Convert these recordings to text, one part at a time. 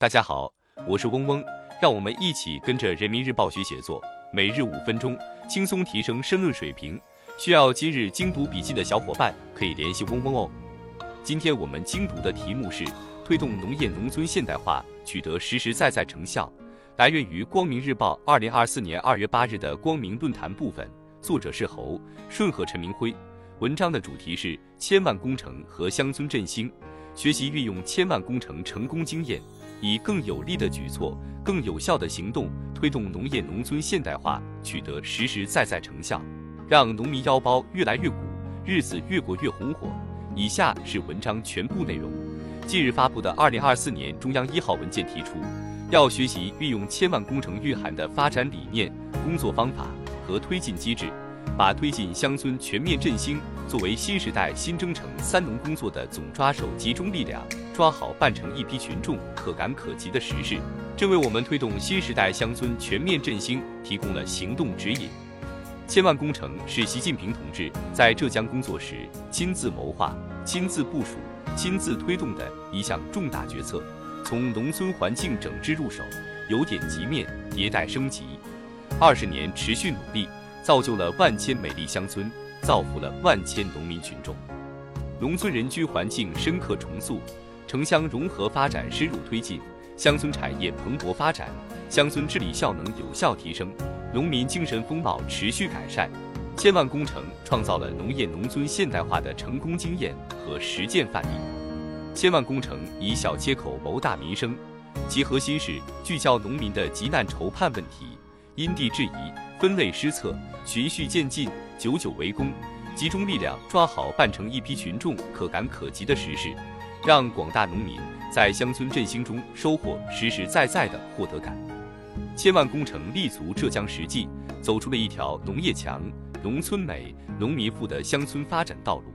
大家好，我是嗡嗡，让我们一起跟着人民日报学写作，每日五分钟，轻松提升申论水平。需要今日精读笔记的小伙伴可以联系嗡嗡哦。今天我们精读的题目是推动农业农村现代化取得实实在在成效，来源于光明日报二零二四年二月八日的光明论坛部分，作者是侯顺和陈明辉。文章的主题是千万工程和乡村振兴，学习运用千万工程成功经验，以更有力的举措、更有效的行动，推动农业农村现代化取得实实在在成效，让农民腰包越来越鼓，日子越过越红火。以下是文章全部内容。近日发布的二零二四年中央一号文件提出，要学习运用千万工程蕴含的发展理念、工作方法和推进机制。把推进乡村全面振兴作为新时代新征程三农工作的总抓手，集中力量抓好办成一批群众可感可及的实事，这为我们推动新时代乡村全面振兴提供了行动指引。千万工程是习近平同志在浙江工作时亲自谋划、亲自部署、亲自推动的一项重大决策，从农村环境整治入手，由点及面，迭代升级，二十年持续努力。造就了万千美丽乡村，造福了万千农民群众。农村人居环境深刻重塑，城乡融合发展深入推进，乡村产业蓬勃发展，乡村治理效能有效提升，农民精神风貌持续改善。千万工程创造了农业农村现代化的成功经验和实践范例。千万工程以小切口谋大民生，其核心是聚焦农民的急难愁盼问题，因地制宜。分类施策，循序渐进，久久为功，集中力量抓好办成一批群众可感可及的实事，让广大农民在乡村振兴中收获实实在在的获得感。千万工程立足浙江实际，走出了一条农业强、农村美、农民富的乡村发展道路，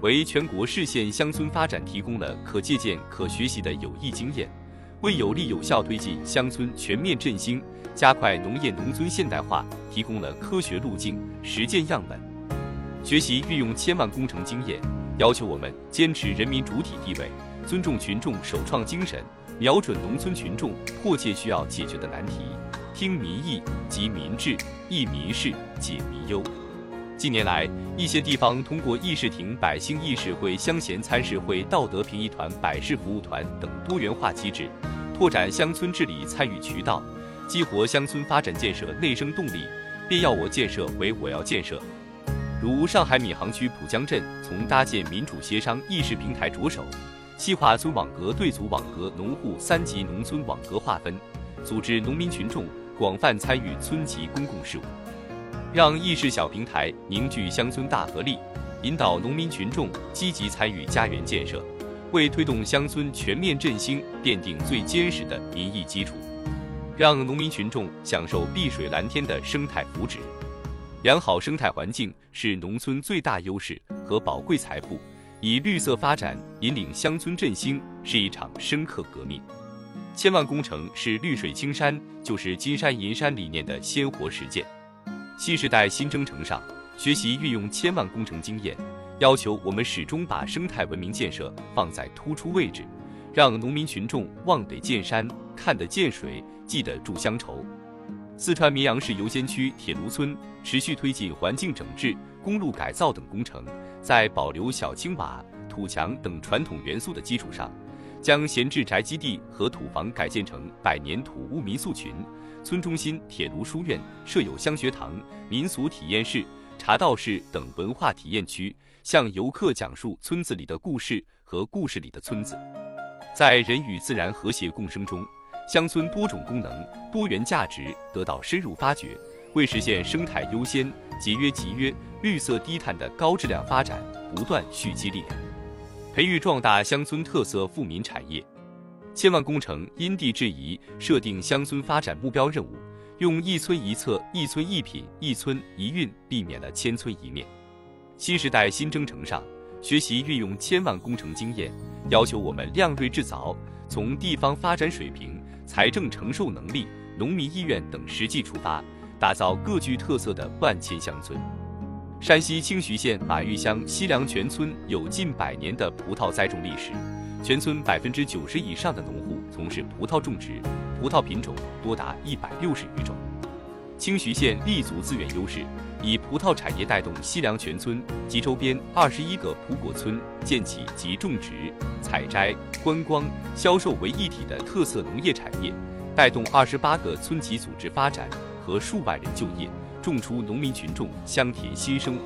为全国市县乡村发展提供了可借鉴、可学习的有益经验，为有力有效推进乡村全面振兴。加快农业农村现代化提供了科学路径、实践样本。学习运用千万工程经验，要求我们坚持人民主体地位，尊重群众首创精神，瞄准农村群众迫切需要解决的难题，听民意、集民智、益民事、解民忧。近年来，一些地方通过议事亭、百姓议事会、乡贤参事会、道德评议团、百事服务团等多元化机制，拓展乡村治理参与渠道。激活乡村发展建设内生动力，便要我建设为我要建设。如上海闵行区浦江镇，从搭建民主协商议事平台着手，细化村网格对组网格农户三级农村网格划分，组织农民群众广泛参与村级公共事务，让议事小平台凝聚乡村大合力，引导农民群众积极参与家园建设，为推动乡村全面振兴奠定最坚实的民意基础。让农民群众享受碧水蓝天的生态福祉，良好生态环境是农村最大优势和宝贵财富。以绿色发展引领乡村振兴是一场深刻革命。千万工程是绿水青山就是金山银山理念的鲜活实践。新时代新征程上，学习运用千万工程经验，要求我们始终把生态文明建设放在突出位置，让农民群众望得见山，看得见水。记得住乡愁。四川绵阳市游仙区铁炉村持续推进环境整治、公路改造等工程，在保留小青瓦、土墙等传统元素的基础上，将闲置宅基地和土房改建成百年土屋民宿群。村中心铁炉书院设有乡学堂、民俗体验室、茶道室等文化体验区，向游客讲述村子里的故事和故事里的村子，在人与自然和谐共生中。乡村多种功能、多元价值得到深入发掘，为实现生态优先、节约集约、绿色低碳的高质量发展不断蓄积力量，培育壮大乡村特色富民产业。千万工程因地制宜设定乡村发展目标任务，用一村一策、一村一品、一村一运，避免了千村一面。新时代新征程上，学习运用千万工程经验，要求我们量锐制凿，从地方发展水平。财政承受能力、农民意愿等实际出发，打造各具特色的万千乡村。山西清徐县马峪乡西凉泉村有近百年的葡萄栽种历史，全村百分之九十以上的农户从事葡萄种植，葡萄品种多达一百六十余种。清徐县立足资源优势，以葡萄产业带动西凉全村及周边二十一个葡果村建起集种植、采摘、观光、销售为一体的特色农业产业，带动二十八个村级组织发展和数万人就业，种出农民群众香甜新生活。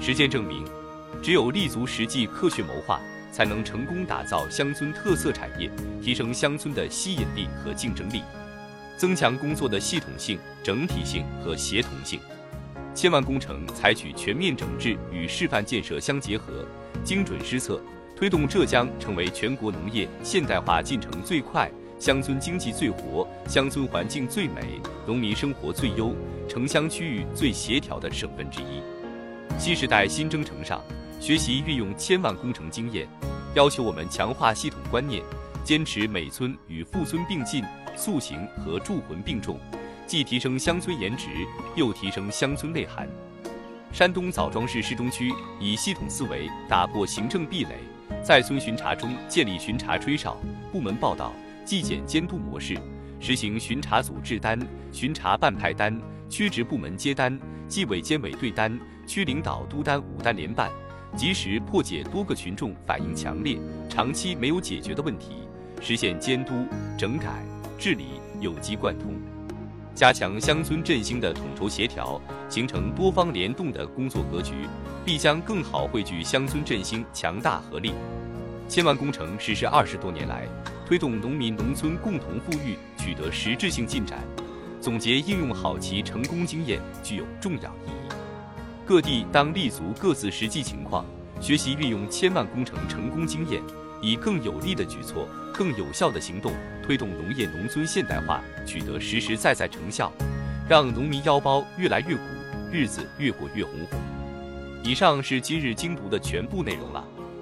实践证明，只有立足实际、科学谋划，才能成功打造乡村特色产业，提升乡村的吸引力和竞争力。增强工作的系统性、整体性和协同性。千万工程采取全面整治与示范建设相结合，精准施策，推动浙江成为全国农业现代化进程最快、乡村经济最活、乡村环境最美、农民生活最优、城乡区域最协调的省份之一。新时代新征程上，学习运用千万工程经验，要求我们强化系统观念，坚持每村与富村并进。塑形和铸魂并重，既提升乡村颜值，又提升乡村内涵。山东枣庄市市中区以系统思维打破行政壁垒，在村巡查中建立巡查吹哨、部门报道、纪检监督模式，实行巡查组制单、巡查办派单、区直部门接单、纪委监委对单、区领导督单五单联办，及时破解多个群众反映强烈、长期没有解决的问题，实现监督整改。治理有机贯通，加强乡村振兴的统筹协调，形成多方联动的工作格局，必将更好汇聚乡村振兴强大合力。千万工程实施二十多年来，推动农民农村共同富裕取得实质性进展，总结应用好其成功经验具有重要意义。各地当立足各自实际情况，学习运用千万工程成功经验。以更有力的举措、更有效的行动，推动农业农村现代化取得实实在在成效，让农民腰包越来越鼓，日子越过越红火。以上是今日精读的全部内容了，